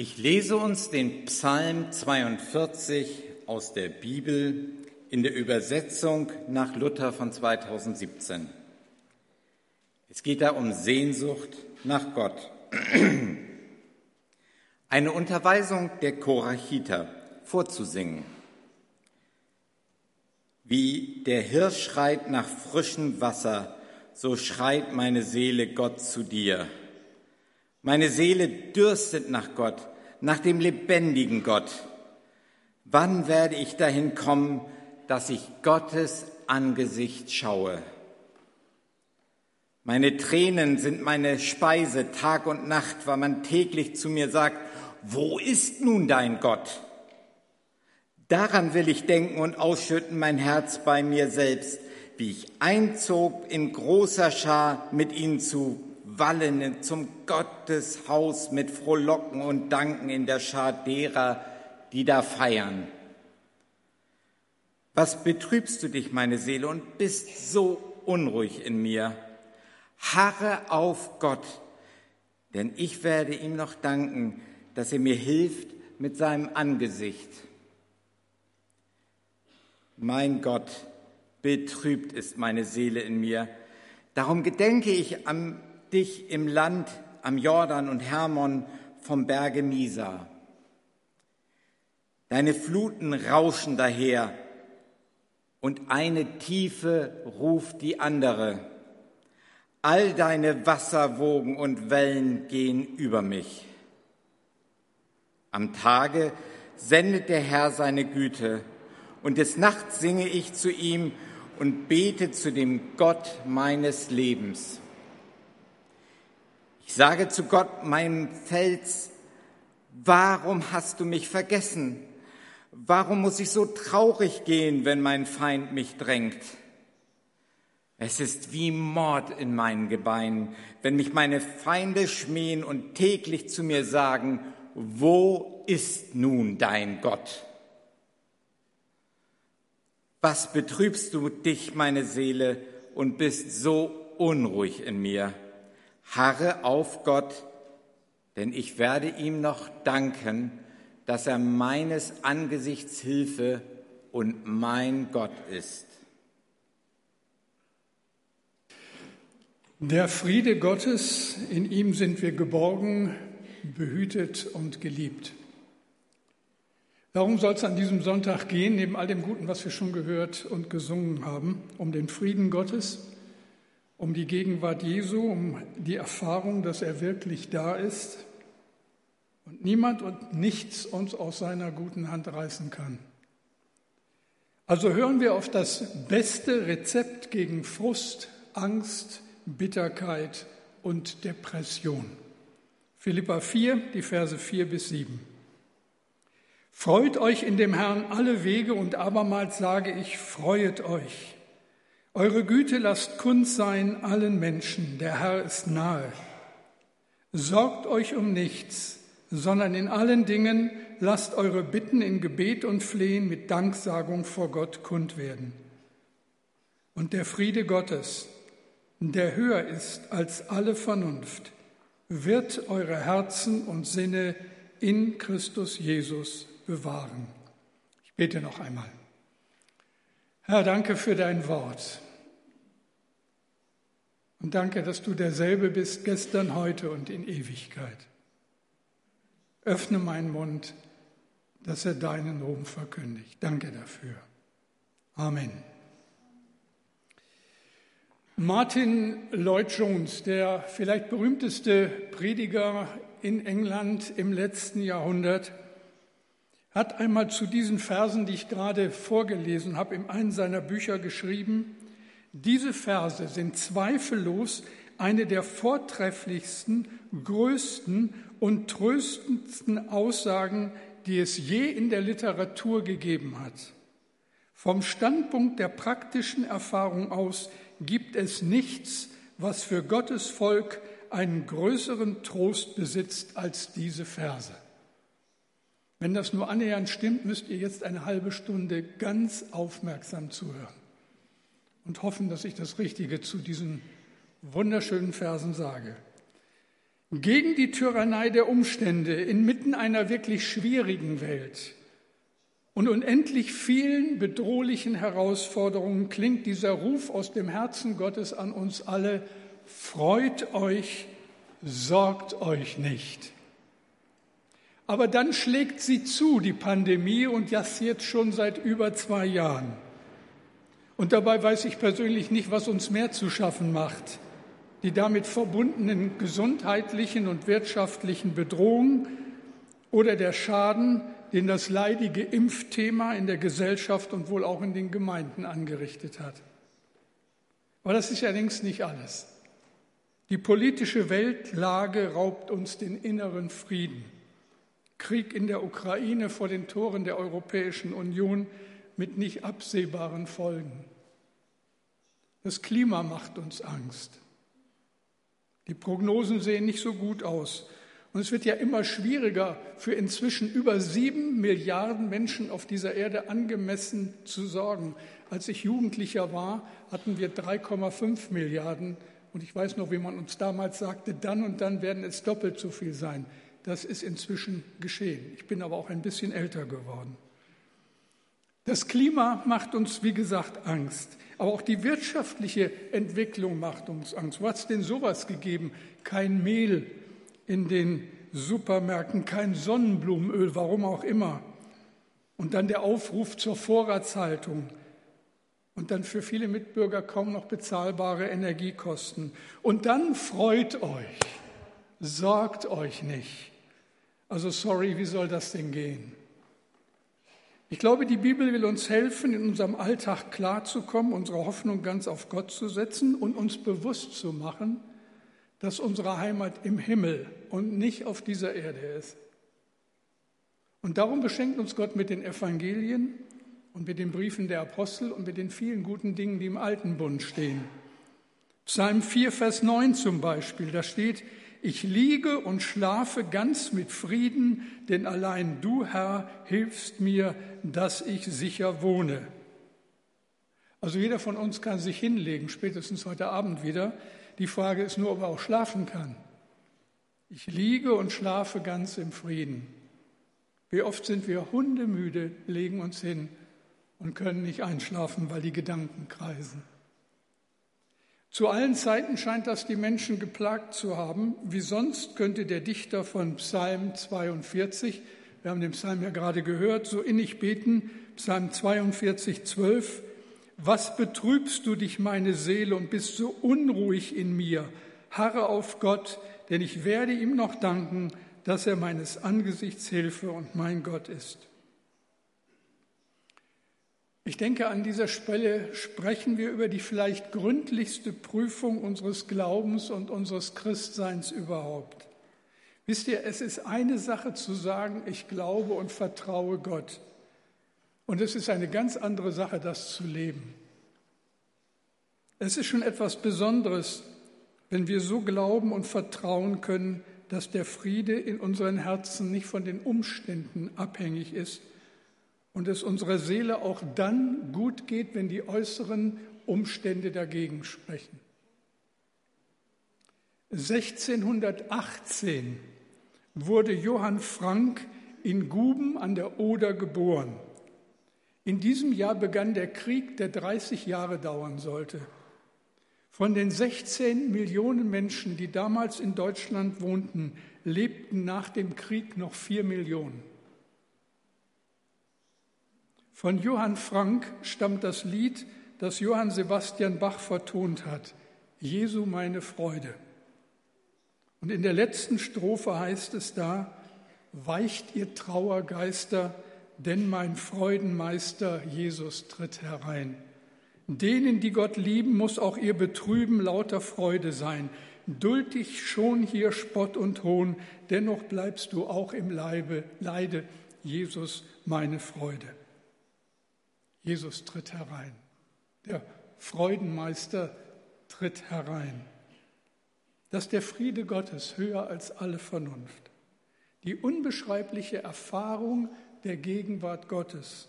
Ich lese uns den Psalm 42 aus der Bibel in der Übersetzung nach Luther von 2017. Es geht da um Sehnsucht nach Gott. Eine Unterweisung der Korachiter vorzusingen. Wie der Hirsch schreit nach frischem Wasser, so schreit meine Seele Gott zu dir. Meine Seele dürstet nach Gott, nach dem lebendigen Gott. Wann werde ich dahin kommen, dass ich Gottes Angesicht schaue? Meine Tränen sind meine Speise Tag und Nacht, weil man täglich zu mir sagt, wo ist nun dein Gott? Daran will ich denken und ausschütten mein Herz bei mir selbst, wie ich einzog in großer Schar mit ihnen zu wallen zum Gotteshaus mit Frohlocken und Danken in der Schar derer, die da feiern. Was betrübst du dich, meine Seele, und bist so unruhig in mir? Harre auf Gott, denn ich werde ihm noch danken, dass er mir hilft mit seinem Angesicht. Mein Gott, betrübt ist meine Seele in mir. Darum gedenke ich am dich im Land am Jordan und Hermon vom Berge Misa. Deine Fluten rauschen daher und eine Tiefe ruft die andere. All deine Wasserwogen und Wellen gehen über mich. Am Tage sendet der Herr seine Güte und des Nachts singe ich zu ihm und bete zu dem Gott meines Lebens. Ich sage zu Gott, meinem Fels, warum hast du mich vergessen? Warum muss ich so traurig gehen, wenn mein Feind mich drängt? Es ist wie Mord in meinen Gebeinen, wenn mich meine Feinde schmähen und täglich zu mir sagen, wo ist nun dein Gott? Was betrübst du dich, meine Seele, und bist so unruhig in mir? Harre auf Gott, denn ich werde ihm noch danken, dass er meines Angesichts Hilfe und mein Gott ist. Der Friede Gottes, in ihm sind wir geborgen, behütet und geliebt. Darum soll es an diesem Sonntag gehen, neben all dem Guten, was wir schon gehört und gesungen haben, um den Frieden Gottes, um die Gegenwart Jesu, um die Erfahrung, dass er wirklich da ist und niemand und nichts uns aus seiner guten Hand reißen kann. Also hören wir auf das beste Rezept gegen Frust, Angst, Bitterkeit und Depression. Philippa 4, die Verse 4 bis 7. Freut euch in dem Herrn alle Wege und abermals sage ich, freuet euch. Eure Güte lasst kund sein allen Menschen, der Herr ist nahe. Sorgt euch um nichts, sondern in allen Dingen lasst eure Bitten in Gebet und Flehen mit Danksagung vor Gott kund werden. Und der Friede Gottes, der höher ist als alle Vernunft, wird eure Herzen und Sinne in Christus Jesus bewahren. Ich bete noch einmal. Herr, danke für dein Wort. Und danke, dass du derselbe bist, gestern, heute und in Ewigkeit. Öffne meinen Mund, dass er deinen Ruhm verkündigt. Danke dafür. Amen. Martin Lloyd Jones, der vielleicht berühmteste Prediger in England im letzten Jahrhundert, hat einmal zu diesen Versen, die ich gerade vorgelesen habe, in einem seiner Bücher geschrieben, diese Verse sind zweifellos eine der vortrefflichsten, größten und tröstendsten Aussagen, die es je in der Literatur gegeben hat. Vom Standpunkt der praktischen Erfahrung aus gibt es nichts, was für Gottes Volk einen größeren Trost besitzt als diese Verse. Wenn das nur annähernd stimmt, müsst ihr jetzt eine halbe Stunde ganz aufmerksam zuhören und hoffen, dass ich das Richtige zu diesen wunderschönen Versen sage. Gegen die Tyrannei der Umstände inmitten einer wirklich schwierigen Welt und unendlich vielen bedrohlichen Herausforderungen klingt dieser Ruf aus dem Herzen Gottes an uns alle, freut euch, sorgt euch nicht. Aber dann schlägt sie zu, die Pandemie, und das jetzt schon seit über zwei Jahren. Und dabei weiß ich persönlich nicht, was uns mehr zu schaffen macht die damit verbundenen gesundheitlichen und wirtschaftlichen Bedrohungen oder der Schaden, den das leidige Impfthema in der Gesellschaft und wohl auch in den Gemeinden angerichtet hat. Aber das ist ja längst nicht alles. Die politische Weltlage raubt uns den inneren Frieden. Krieg in der Ukraine vor den Toren der Europäischen Union mit nicht absehbaren Folgen. Das Klima macht uns Angst. Die Prognosen sehen nicht so gut aus. Und es wird ja immer schwieriger, für inzwischen über sieben Milliarden Menschen auf dieser Erde angemessen zu sorgen. Als ich Jugendlicher war, hatten wir 3,5 Milliarden. Und ich weiß noch, wie man uns damals sagte, dann und dann werden es doppelt so viel sein. Das ist inzwischen geschehen. Ich bin aber auch ein bisschen älter geworden. Das Klima macht uns, wie gesagt, Angst. Aber auch die wirtschaftliche Entwicklung macht uns Angst. Wo hat es denn sowas gegeben? Kein Mehl in den Supermärkten, kein Sonnenblumenöl, warum auch immer. Und dann der Aufruf zur Vorratshaltung. Und dann für viele Mitbürger kaum noch bezahlbare Energiekosten. Und dann freut euch, sorgt euch nicht. Also sorry, wie soll das denn gehen? Ich glaube, die Bibel will uns helfen, in unserem Alltag klarzukommen, unsere Hoffnung ganz auf Gott zu setzen und uns bewusst zu machen, dass unsere Heimat im Himmel und nicht auf dieser Erde ist. Und darum beschenkt uns Gott mit den Evangelien und mit den Briefen der Apostel und mit den vielen guten Dingen, die im Alten Bund stehen. Psalm 4, Vers 9 zum Beispiel, da steht, ich liege und schlafe ganz mit Frieden, denn allein du, Herr, hilfst mir, dass ich sicher wohne. Also jeder von uns kann sich hinlegen, spätestens heute Abend wieder. Die Frage ist nur, ob er auch schlafen kann. Ich liege und schlafe ganz im Frieden. Wie oft sind wir hundemüde, legen uns hin und können nicht einschlafen, weil die Gedanken kreisen. Zu allen Zeiten scheint das die Menschen geplagt zu haben. Wie sonst könnte der Dichter von Psalm 42, wir haben den Psalm ja gerade gehört, so innig beten, Psalm 42, 12, was betrübst du dich, meine Seele, und bist so unruhig in mir? Harre auf Gott, denn ich werde ihm noch danken, dass er meines Angesichts Hilfe und mein Gott ist. Ich denke, an dieser Stelle sprechen wir über die vielleicht gründlichste Prüfung unseres Glaubens und unseres Christseins überhaupt. Wisst ihr, es ist eine Sache zu sagen, ich glaube und vertraue Gott. Und es ist eine ganz andere Sache, das zu leben. Es ist schon etwas Besonderes, wenn wir so glauben und vertrauen können, dass der Friede in unseren Herzen nicht von den Umständen abhängig ist, und es unserer Seele auch dann gut geht, wenn die äußeren Umstände dagegen sprechen. 1618 wurde Johann Frank in Guben an der Oder geboren. In diesem Jahr begann der Krieg, der 30 Jahre dauern sollte. Von den 16 Millionen Menschen, die damals in Deutschland wohnten, lebten nach dem Krieg noch 4 Millionen. Von Johann Frank stammt das Lied, das Johann Sebastian Bach vertont hat, Jesu meine Freude. Und in der letzten Strophe heißt es da, weicht ihr Trauergeister, denn mein Freudenmeister Jesus tritt herein. Denen, die Gott lieben, muss auch ihr Betrüben lauter Freude sein. Duld dich schon hier Spott und Hohn, dennoch bleibst du auch im Leibe, Leide, Jesus meine Freude. Jesus tritt herein. Der Freudenmeister tritt herein. Dass der Friede Gottes höher als alle Vernunft. Die unbeschreibliche Erfahrung der Gegenwart Gottes.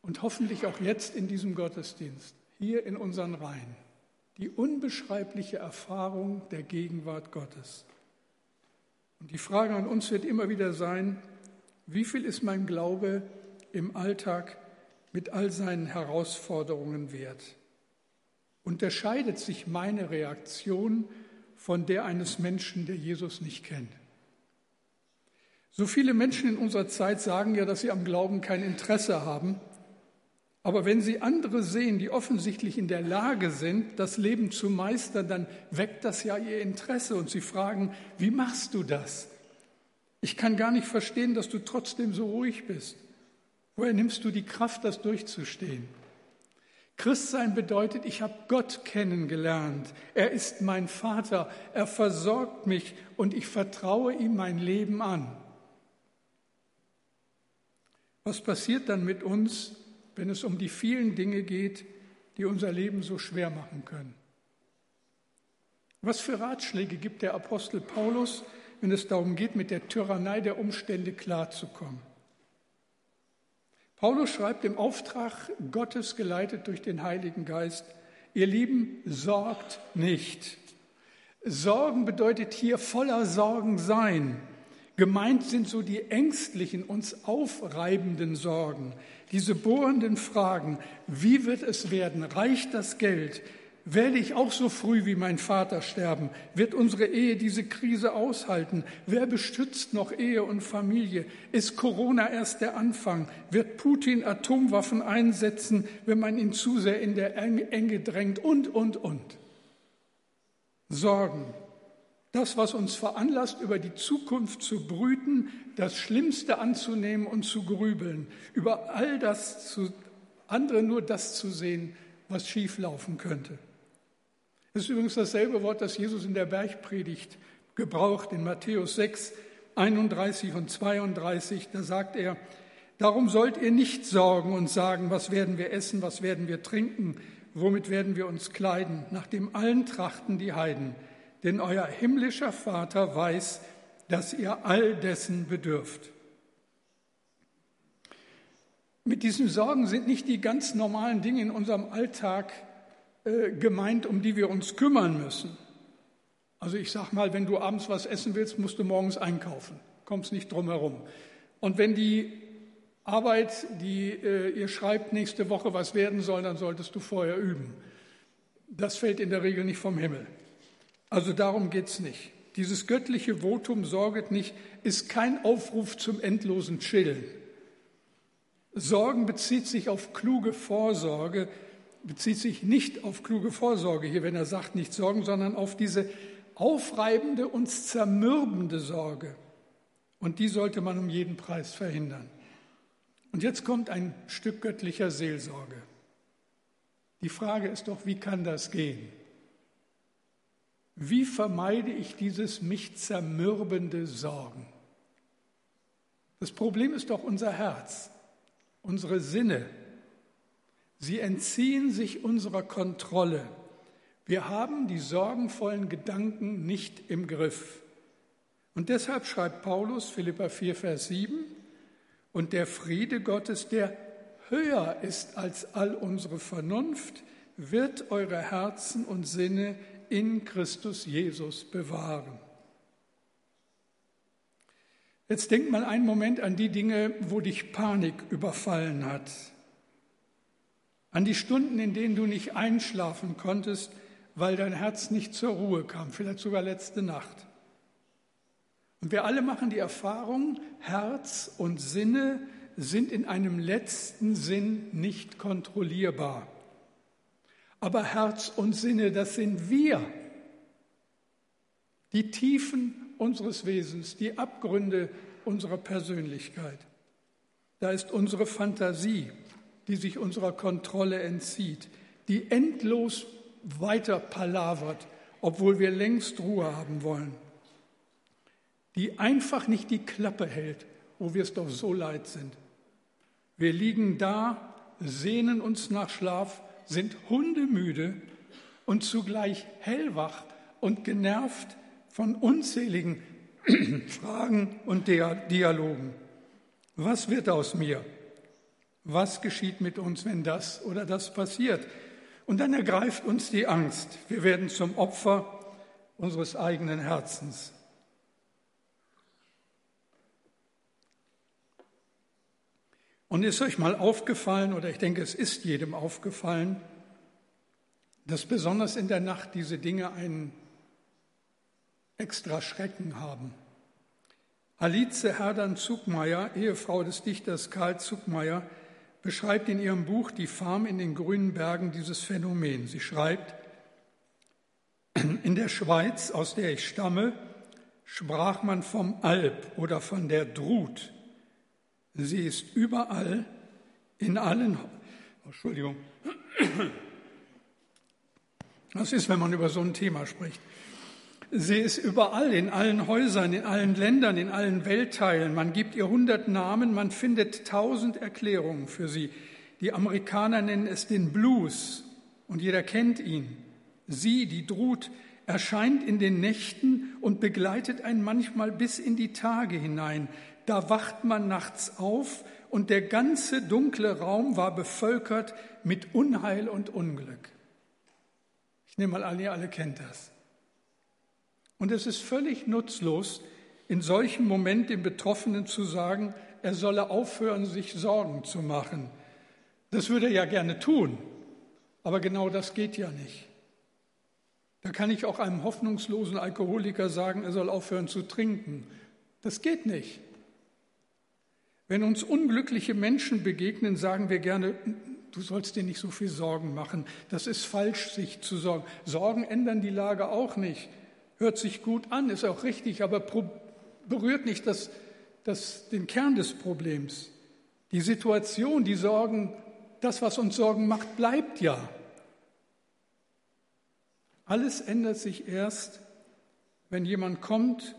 Und hoffentlich auch jetzt in diesem Gottesdienst, hier in unseren Reihen. die unbeschreibliche Erfahrung der Gegenwart Gottes. Und die Frage an uns wird immer wieder sein, wie viel ist mein Glaube im Alltag mit all seinen Herausforderungen wert? Unterscheidet sich meine Reaktion von der eines Menschen, der Jesus nicht kennt? So viele Menschen in unserer Zeit sagen ja, dass sie am Glauben kein Interesse haben. Aber wenn sie andere sehen, die offensichtlich in der Lage sind, das Leben zu meistern, dann weckt das ja ihr Interesse und sie fragen, wie machst du das? Ich kann gar nicht verstehen, dass du trotzdem so ruhig bist. Woher nimmst du die Kraft, das durchzustehen? Christsein bedeutet, ich habe Gott kennengelernt. Er ist mein Vater. Er versorgt mich und ich vertraue ihm mein Leben an. Was passiert dann mit uns, wenn es um die vielen Dinge geht, die unser Leben so schwer machen können? Was für Ratschläge gibt der Apostel Paulus, wenn es darum geht, mit der Tyrannei der Umstände klarzukommen? Paulus schreibt im Auftrag Gottes, geleitet durch den Heiligen Geist, ihr Lieben, sorgt nicht. Sorgen bedeutet hier voller Sorgen sein. Gemeint sind so die ängstlichen, uns aufreibenden Sorgen, diese bohrenden Fragen, wie wird es werden, reicht das Geld, werde ich auch so früh wie mein Vater sterben? Wird unsere Ehe diese Krise aushalten? Wer bestützt noch Ehe und Familie? Ist Corona erst der Anfang? Wird Putin Atomwaffen einsetzen, wenn man ihn zu sehr in der Enge drängt? Und, und, und. Sorgen. Das, was uns veranlasst, über die Zukunft zu brüten, das Schlimmste anzunehmen und zu grübeln, über all das zu, andere nur das zu sehen, was schieflaufen könnte. Das ist übrigens dasselbe Wort, das Jesus in der Bergpredigt gebraucht, in Matthäus 6, 31 und 32. Da sagt er, darum sollt ihr nicht sorgen und sagen, was werden wir essen, was werden wir trinken, womit werden wir uns kleiden, nach dem allen trachten die Heiden. Denn euer himmlischer Vater weiß, dass ihr all dessen bedürft. Mit diesen Sorgen sind nicht die ganz normalen Dinge in unserem Alltag äh, gemeint, um die wir uns kümmern müssen. Also ich sage mal, wenn du abends was essen willst, musst du morgens einkaufen, kommst nicht drum herum. Und wenn die Arbeit, die äh, ihr schreibt, nächste Woche was werden soll, dann solltest du vorher üben. Das fällt in der Regel nicht vom Himmel. Also darum geht es nicht. Dieses göttliche Votum sorget nicht, ist kein Aufruf zum endlosen Chillen. Sorgen bezieht sich auf kluge Vorsorge, bezieht sich nicht auf kluge Vorsorge hier, wenn er sagt, nicht sorgen, sondern auf diese aufreibende, uns zermürbende Sorge. Und die sollte man um jeden Preis verhindern. Und jetzt kommt ein Stück göttlicher Seelsorge. Die Frage ist doch, wie kann das gehen? Wie vermeide ich dieses mich zermürbende Sorgen? Das Problem ist doch unser Herz, unsere Sinne, Sie entziehen sich unserer Kontrolle. Wir haben die sorgenvollen Gedanken nicht im Griff. Und deshalb schreibt Paulus, Philippa 4, Vers 7, und der Friede Gottes, der höher ist als all unsere Vernunft, wird eure Herzen und Sinne in Christus Jesus bewahren. Jetzt denk mal einen Moment an die Dinge, wo dich Panik überfallen hat an die Stunden, in denen du nicht einschlafen konntest, weil dein Herz nicht zur Ruhe kam, vielleicht sogar letzte Nacht. Und wir alle machen die Erfahrung, Herz und Sinne sind in einem letzten Sinn nicht kontrollierbar. Aber Herz und Sinne, das sind wir. Die Tiefen unseres Wesens, die Abgründe unserer Persönlichkeit. Da ist unsere Fantasie, die sich unserer Kontrolle entzieht, die endlos weiter palavert, obwohl wir längst Ruhe haben wollen, die einfach nicht die Klappe hält, wo wir es doch so leid sind. Wir liegen da, sehnen uns nach Schlaf, sind hundemüde und zugleich hellwach und genervt von unzähligen Fragen und Dialogen. Was wird aus mir? Was geschieht mit uns, wenn das oder das passiert? Und dann ergreift uns die Angst. Wir werden zum Opfer unseres eigenen Herzens. Und ist euch mal aufgefallen, oder ich denke, es ist jedem aufgefallen, dass besonders in der Nacht diese Dinge einen extra Schrecken haben. Alice Herdan Zugmeier, Ehefrau des Dichters Karl Zugmeier, beschreibt in ihrem Buch Die Farm in den grünen Bergen dieses Phänomen. Sie schreibt, in der Schweiz, aus der ich stamme, sprach man vom Alp oder von der Drut. Sie ist überall, in allen, Entschuldigung, das ist, wenn man über so ein Thema spricht. Sie ist überall, in allen Häusern, in allen Ländern, in allen Weltteilen. Man gibt ihr hundert Namen, man findet tausend Erklärungen für sie. Die Amerikaner nennen es den Blues und jeder kennt ihn. Sie, die Drut, erscheint in den Nächten und begleitet einen manchmal bis in die Tage hinein. Da wacht man nachts auf und der ganze dunkle Raum war bevölkert mit Unheil und Unglück. Ich nehme mal an, ihr alle kennt das. Und es ist völlig nutzlos, in solchem Moment dem Betroffenen zu sagen, er solle aufhören, sich Sorgen zu machen. Das würde er ja gerne tun, aber genau das geht ja nicht. Da kann ich auch einem hoffnungslosen Alkoholiker sagen, er soll aufhören zu trinken. Das geht nicht. Wenn uns unglückliche Menschen begegnen, sagen wir gerne, du sollst dir nicht so viel Sorgen machen. Das ist falsch, sich zu sorgen. Sorgen ändern die Lage auch nicht. Hört sich gut an, ist auch richtig, aber berührt nicht das, das, den Kern des Problems. Die Situation, die Sorgen, das, was uns Sorgen macht, bleibt ja. Alles ändert sich erst, wenn jemand kommt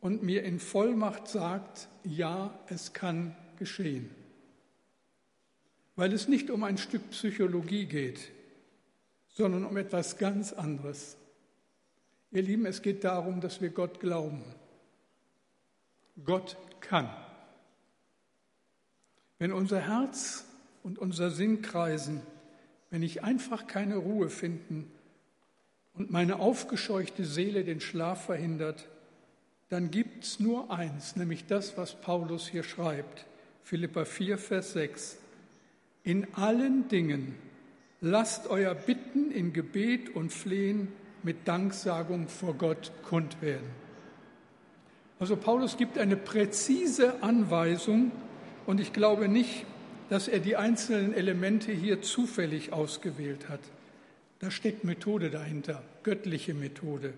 und mir in Vollmacht sagt, ja, es kann geschehen. Weil es nicht um ein Stück Psychologie geht, sondern um etwas ganz anderes. Ihr Lieben, es geht darum, dass wir Gott glauben. Gott kann. Wenn unser Herz und unser Sinn kreisen, wenn ich einfach keine Ruhe finden und meine aufgescheuchte Seele den Schlaf verhindert, dann gibt es nur eins, nämlich das, was Paulus hier schreibt. Philippa 4, Vers 6. In allen Dingen lasst euer Bitten in Gebet und Flehen mit Danksagung vor Gott kund werden. Also Paulus gibt eine präzise Anweisung und ich glaube nicht, dass er die einzelnen Elemente hier zufällig ausgewählt hat. Da steckt Methode dahinter, göttliche Methode.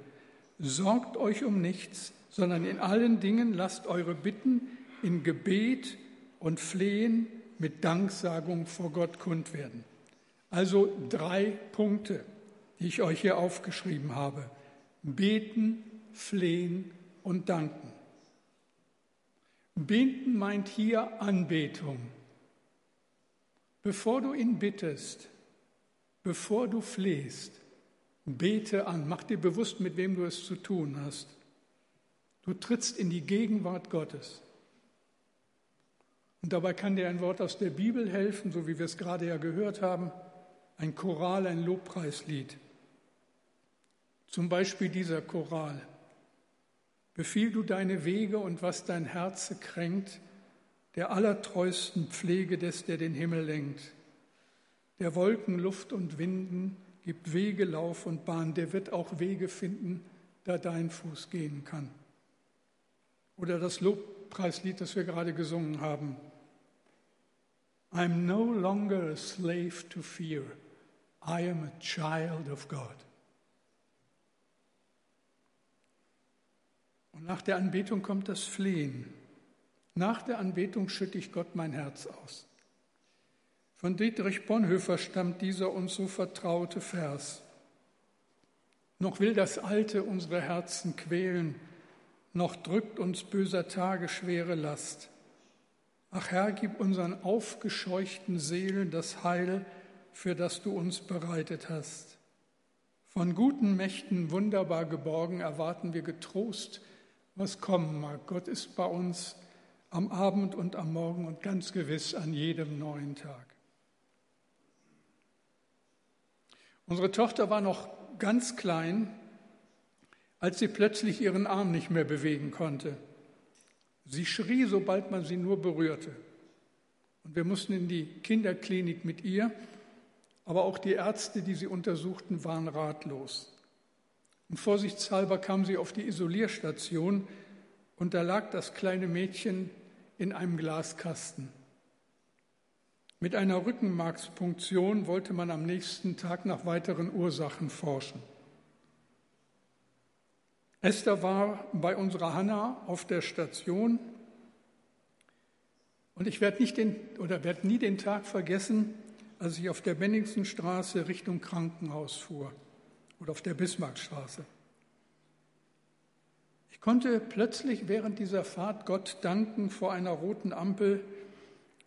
Sorgt euch um nichts, sondern in allen Dingen lasst eure Bitten in Gebet und Flehen mit Danksagung vor Gott kund werden. Also drei Punkte die ich euch hier aufgeschrieben habe. Beten, flehen und danken. Beten meint hier Anbetung. Bevor du ihn bittest, bevor du flehst, bete an. Mach dir bewusst, mit wem du es zu tun hast. Du trittst in die Gegenwart Gottes. Und dabei kann dir ein Wort aus der Bibel helfen, so wie wir es gerade ja gehört haben, ein Choral, ein Lobpreislied. Zum Beispiel dieser Choral. Befiehl du deine Wege und was dein Herze kränkt, der allertreusten Pflege des, der den Himmel lenkt. Der Wolken, Luft und Winden gibt Wege, Lauf und Bahn, der wird auch Wege finden, da dein Fuß gehen kann. Oder das Lobpreislied, das wir gerade gesungen haben. I'm no longer a slave to fear. I am a child of God. Und nach der Anbetung kommt das Flehen. Nach der Anbetung schütte ich Gott mein Herz aus. Von Dietrich Bonhoeffer stammt dieser uns so vertraute Vers. Noch will das Alte unsere Herzen quälen, noch drückt uns böser Tage schwere Last. Ach Herr, gib unseren aufgescheuchten Seelen das Heil, für das du uns bereitet hast. Von guten Mächten wunderbar geborgen erwarten wir getrost was kommen mag. Gott ist bei uns am Abend und am Morgen und ganz gewiss an jedem neuen Tag. Unsere Tochter war noch ganz klein, als sie plötzlich ihren Arm nicht mehr bewegen konnte. Sie schrie, sobald man sie nur berührte. Und wir mussten in die Kinderklinik mit ihr, aber auch die Ärzte, die sie untersuchten, waren ratlos. Und vorsichtshalber kam sie auf die Isolierstation und da lag das kleine Mädchen in einem Glaskasten. Mit einer Rückenmarkspunktion wollte man am nächsten Tag nach weiteren Ursachen forschen. Esther war bei unserer Hanna auf der Station und ich werde nicht den oder werde nie den Tag vergessen, als ich auf der Benningsenstraße Richtung Krankenhaus fuhr oder auf der Bismarckstraße. Ich konnte plötzlich während dieser Fahrt Gott danken vor einer roten Ampel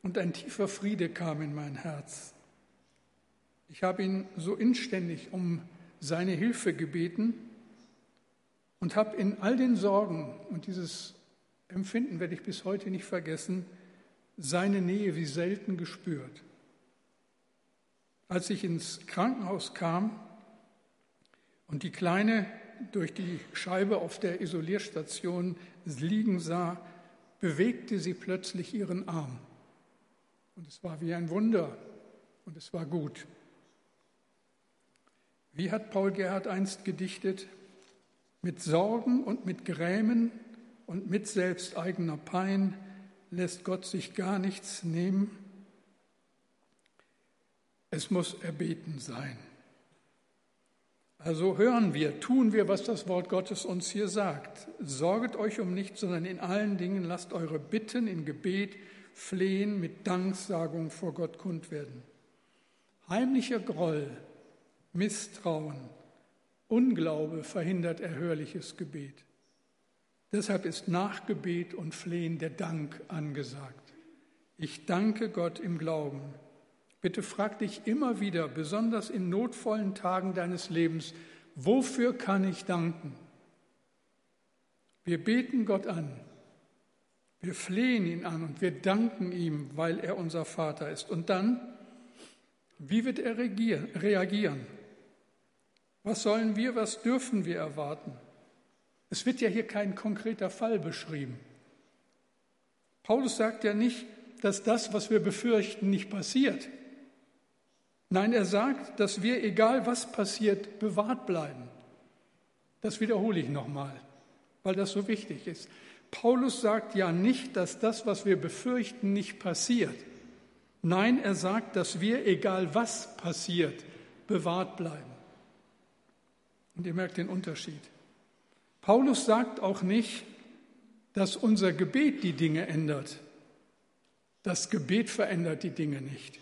und ein tiefer Friede kam in mein Herz. Ich habe ihn so inständig um seine Hilfe gebeten und habe in all den Sorgen, und dieses Empfinden werde ich bis heute nicht vergessen, seine Nähe wie selten gespürt. Als ich ins Krankenhaus kam und die Kleine durch die Scheibe auf der Isolierstation liegen sah, bewegte sie plötzlich ihren Arm. Und es war wie ein Wunder und es war gut. Wie hat Paul Gerhard einst gedichtet? Mit Sorgen und mit Grämen und mit selbsteigener Pein lässt Gott sich gar nichts nehmen. Es muss erbeten sein. Also hören wir, tun wir, was das Wort Gottes uns hier sagt. Sorget euch um nichts, sondern in allen Dingen lasst eure Bitten in Gebet Flehen mit Danksagung vor Gott kund werden. Heimlicher Groll, Misstrauen, Unglaube verhindert erhörliches Gebet. Deshalb ist nach Gebet und Flehen der Dank angesagt. Ich danke Gott im Glauben. Bitte frag dich immer wieder, besonders in notvollen Tagen deines Lebens, wofür kann ich danken? Wir beten Gott an, wir flehen ihn an und wir danken ihm, weil er unser Vater ist. Und dann, wie wird er reagieren? Was sollen wir, was dürfen wir erwarten? Es wird ja hier kein konkreter Fall beschrieben. Paulus sagt ja nicht, dass das, was wir befürchten, nicht passiert. Nein, er sagt, dass wir, egal was passiert, bewahrt bleiben. Das wiederhole ich nochmal, weil das so wichtig ist. Paulus sagt ja nicht, dass das, was wir befürchten, nicht passiert. Nein, er sagt, dass wir, egal was passiert, bewahrt bleiben. Und ihr merkt den Unterschied. Paulus sagt auch nicht, dass unser Gebet die Dinge ändert. Das Gebet verändert die Dinge nicht.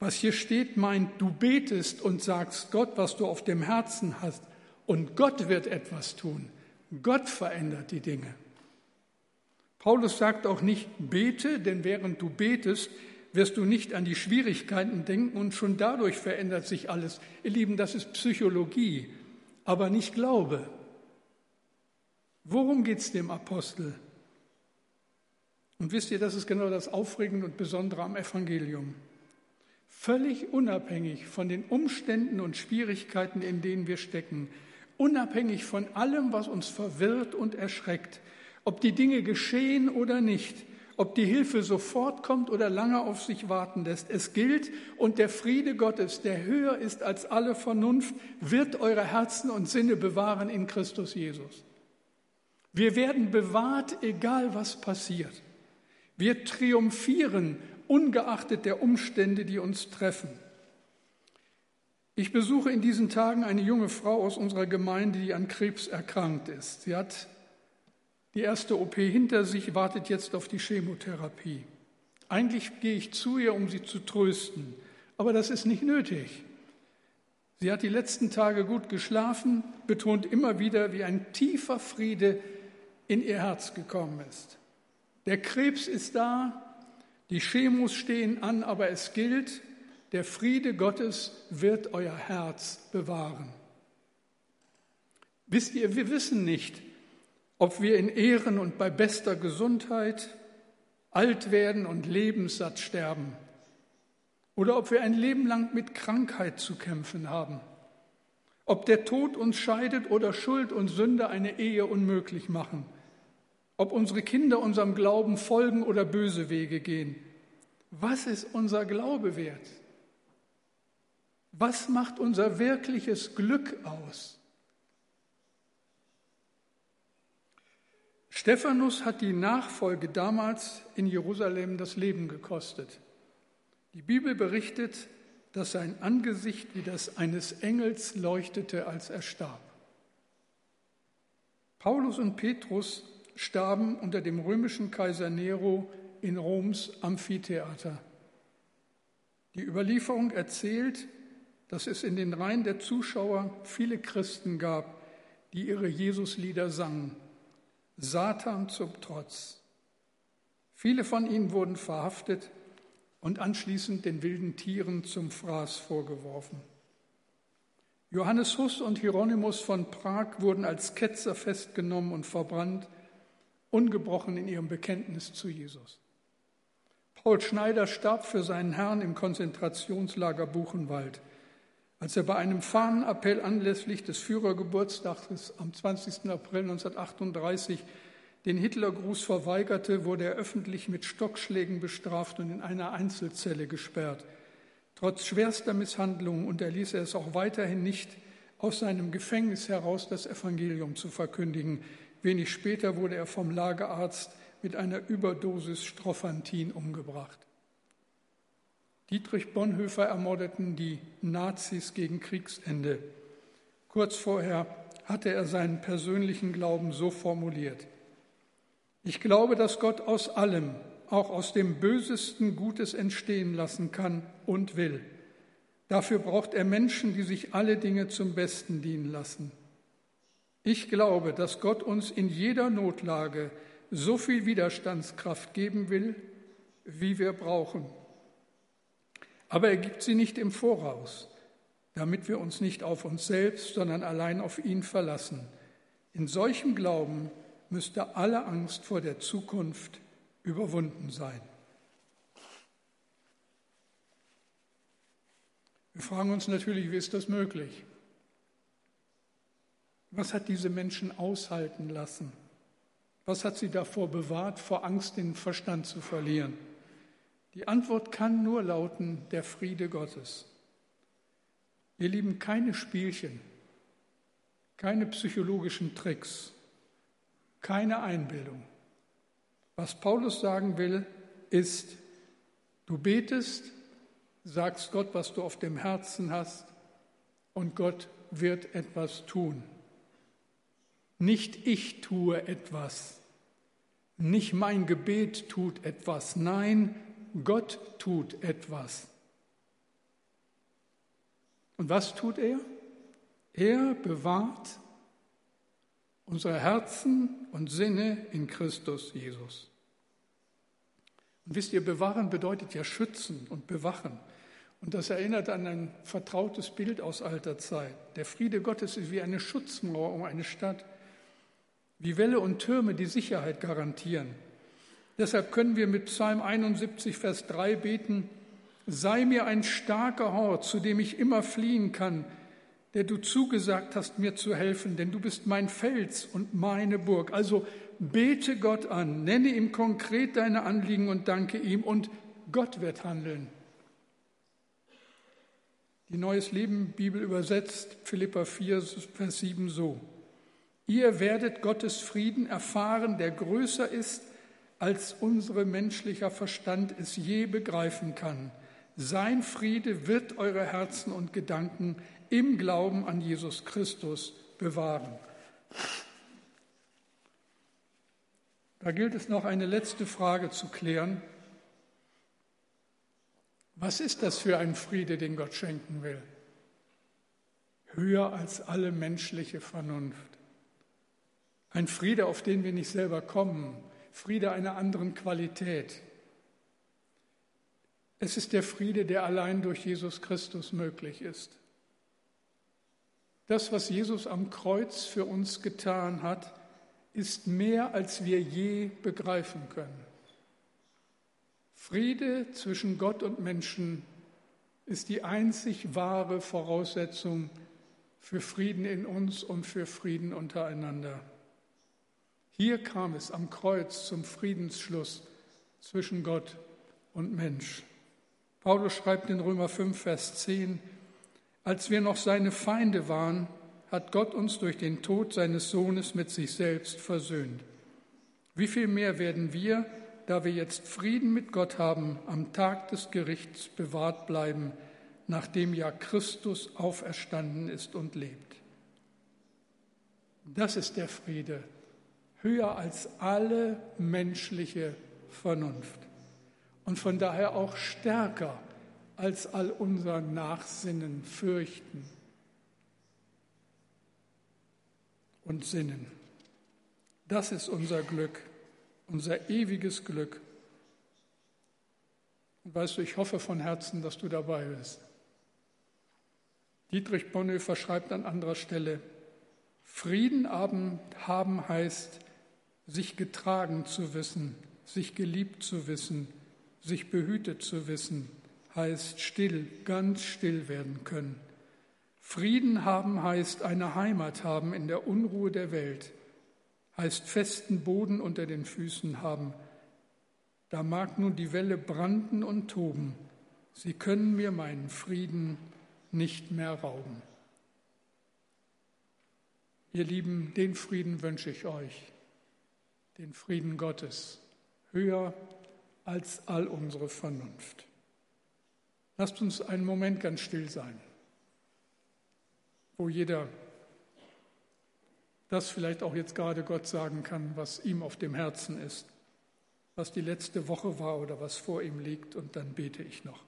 Was hier steht, meint, du betest und sagst Gott, was du auf dem Herzen hast, und Gott wird etwas tun. Gott verändert die Dinge. Paulus sagt auch nicht, bete, denn während du betest, wirst du nicht an die Schwierigkeiten denken und schon dadurch verändert sich alles. Ihr Lieben, das ist Psychologie, aber nicht Glaube. Worum geht es dem Apostel? Und wisst ihr, das ist genau das Aufregende und Besondere am Evangelium. Völlig unabhängig von den Umständen und Schwierigkeiten, in denen wir stecken, unabhängig von allem, was uns verwirrt und erschreckt, ob die Dinge geschehen oder nicht, ob die Hilfe sofort kommt oder lange auf sich warten lässt. Es gilt, und der Friede Gottes, der höher ist als alle Vernunft, wird eure Herzen und Sinne bewahren in Christus Jesus. Wir werden bewahrt, egal was passiert. Wir triumphieren, ungeachtet der Umstände, die uns treffen. Ich besuche in diesen Tagen eine junge Frau aus unserer Gemeinde, die an Krebs erkrankt ist. Sie hat die erste OP hinter sich, wartet jetzt auf die Chemotherapie. Eigentlich gehe ich zu ihr, um sie zu trösten, aber das ist nicht nötig. Sie hat die letzten Tage gut geschlafen, betont immer wieder, wie ein tiefer Friede in ihr Herz gekommen ist. Der Krebs ist da, die Chemos stehen an, aber es gilt, der Friede Gottes wird euer Herz bewahren. Wisst ihr, wir wissen nicht, ob wir in Ehren und bei bester Gesundheit alt werden und lebenssatt sterben oder ob wir ein Leben lang mit Krankheit zu kämpfen haben, ob der Tod uns scheidet oder Schuld und Sünde eine Ehe unmöglich machen, ob unsere Kinder unserem Glauben folgen oder böse Wege gehen. Was ist unser Glaube wert? Was macht unser wirkliches Glück aus? Stephanus hat die Nachfolge damals in Jerusalem das Leben gekostet. Die Bibel berichtet, dass sein Angesicht wie das eines Engels leuchtete, als er starb. Paulus und Petrus starben unter dem römischen Kaiser Nero in Roms Amphitheater. Die Überlieferung erzählt, dass es in den Reihen der Zuschauer viele Christen gab, die ihre Jesuslieder sangen. Satan zum Trotz. Viele von ihnen wurden verhaftet und anschließend den wilden Tieren zum Fraß vorgeworfen. Johannes Huss und Hieronymus von Prag wurden als Ketzer festgenommen und verbrannt, ungebrochen in ihrem Bekenntnis zu Jesus. Paul Schneider starb für seinen Herrn im Konzentrationslager Buchenwald. Als er bei einem Fahnenappell anlässlich des Führergeburtstages am 20. April 1938 den Hitlergruß verweigerte, wurde er öffentlich mit Stockschlägen bestraft und in einer Einzelzelle gesperrt. Trotz schwerster Misshandlungen unterließ er es auch weiterhin nicht, aus seinem Gefängnis heraus das Evangelium zu verkündigen. Wenig später wurde er vom Lagerarzt mit einer Überdosis Strophantin umgebracht. Dietrich Bonhoeffer ermordeten die Nazis gegen Kriegsende. Kurz vorher hatte er seinen persönlichen Glauben so formuliert. Ich glaube, dass Gott aus allem, auch aus dem Bösesten Gutes entstehen lassen kann und will. Dafür braucht er Menschen, die sich alle Dinge zum Besten dienen lassen. Ich glaube, dass Gott uns in jeder Notlage so viel Widerstandskraft geben will, wie wir brauchen. Aber er gibt sie nicht im Voraus, damit wir uns nicht auf uns selbst, sondern allein auf ihn verlassen. In solchem Glauben müsste alle Angst vor der Zukunft überwunden sein. Wir fragen uns natürlich, wie ist das möglich? Was hat diese Menschen aushalten lassen? Was hat sie davor bewahrt, vor Angst den Verstand zu verlieren? Die Antwort kann nur lauten, der Friede Gottes. Ihr Lieben, keine Spielchen, keine psychologischen Tricks, keine Einbildung. Was Paulus sagen will, ist, du betest, sagst Gott, was du auf dem Herzen hast, und Gott wird etwas tun. Nicht ich tue etwas, nicht mein Gebet tut etwas, nein, Gott tut etwas. Und was tut er? Er bewahrt unsere Herzen und Sinne in Christus Jesus. Und wisst ihr, bewahren bedeutet ja schützen und bewachen. Und das erinnert an ein vertrautes Bild aus alter Zeit. Der Friede Gottes ist wie eine Schutzmauer um eine Stadt, wie Wälle und Türme die Sicherheit garantieren. Deshalb können wir mit Psalm 71, Vers 3 beten, sei mir ein starker Hort, zu dem ich immer fliehen kann, der du zugesagt hast, mir zu helfen, denn du bist mein Fels und meine Burg. Also bete Gott an, nenne ihm konkret deine Anliegen und danke ihm und Gott wird handeln. Die Neues Leben Bibel übersetzt Philippa 4, Vers 7 so. Ihr werdet Gottes Frieden erfahren, der größer ist, als unsere menschlicher Verstand es je begreifen kann. Sein Friede wird eure Herzen und Gedanken im Glauben an Jesus Christus bewahren. Da gilt es noch eine letzte Frage zu klären. Was ist das für ein Friede, den Gott schenken will? Höher als alle menschliche Vernunft. Ein Friede, auf den wir nicht selber kommen. Friede einer anderen Qualität. Es ist der Friede, der allein durch Jesus Christus möglich ist. Das, was Jesus am Kreuz für uns getan hat, ist mehr, als wir je begreifen können. Friede zwischen Gott und Menschen ist die einzig wahre Voraussetzung für Frieden in uns und für Frieden untereinander. Hier kam es am Kreuz zum Friedensschluss zwischen Gott und Mensch. Paulus schreibt in Römer 5, Vers 10, als wir noch seine Feinde waren, hat Gott uns durch den Tod seines Sohnes mit sich selbst versöhnt. Wie viel mehr werden wir, da wir jetzt Frieden mit Gott haben, am Tag des Gerichts bewahrt bleiben, nachdem ja Christus auferstanden ist und lebt. Das ist der Friede, höher als alle menschliche Vernunft und von daher auch stärker als all unser Nachsinnen, Fürchten und Sinnen. Das ist unser Glück, unser ewiges Glück. Und weißt du, ich hoffe von Herzen, dass du dabei bist. Dietrich Bonhoeffer schreibt an anderer Stelle, Frieden haben heißt, sich getragen zu wissen, sich geliebt zu wissen, sich behütet zu wissen, heißt still, ganz still werden können. Frieden haben heißt eine Heimat haben in der Unruhe der Welt, heißt festen Boden unter den Füßen haben. Da mag nun die Welle branden und toben, sie können mir meinen Frieden nicht mehr rauben. Ihr Lieben, den Frieden wünsche ich euch, den Frieden Gottes, höher als all unsere Vernunft. Lasst uns einen Moment ganz still sein, wo jeder das vielleicht auch jetzt gerade Gott sagen kann, was ihm auf dem Herzen ist, was die letzte Woche war oder was vor ihm liegt, und dann bete ich noch.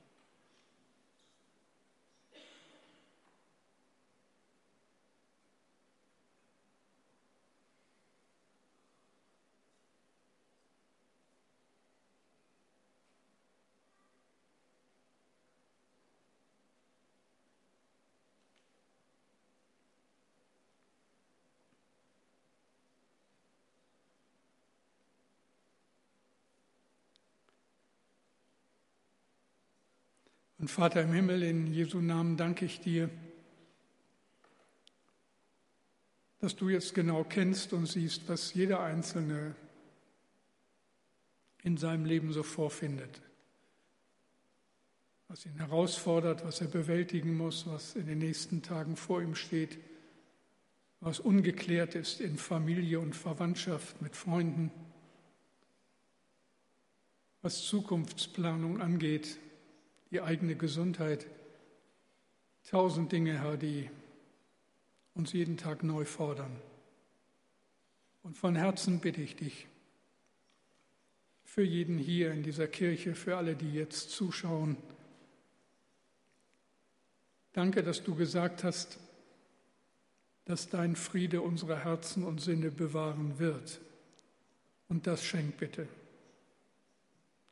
Und Vater im Himmel, in Jesu Namen danke ich dir, dass du jetzt genau kennst und siehst, was jeder Einzelne in seinem Leben so vorfindet, was ihn herausfordert, was er bewältigen muss, was in den nächsten Tagen vor ihm steht, was ungeklärt ist in Familie und Verwandtschaft mit Freunden, was Zukunftsplanung angeht, die eigene Gesundheit. Tausend Dinge, Herr, die uns jeden Tag neu fordern. Und von Herzen bitte ich dich, für jeden hier in dieser Kirche, für alle, die jetzt zuschauen, danke, dass du gesagt hast, dass dein Friede unsere Herzen und Sinne bewahren wird. Und das schenk bitte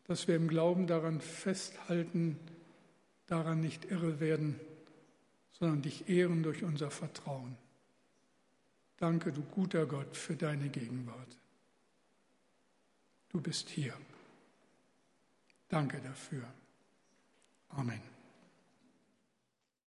dass wir im Glauben daran festhalten, daran nicht irre werden, sondern dich ehren durch unser Vertrauen. Danke, du guter Gott, für deine Gegenwart. Du bist hier. Danke dafür. Amen.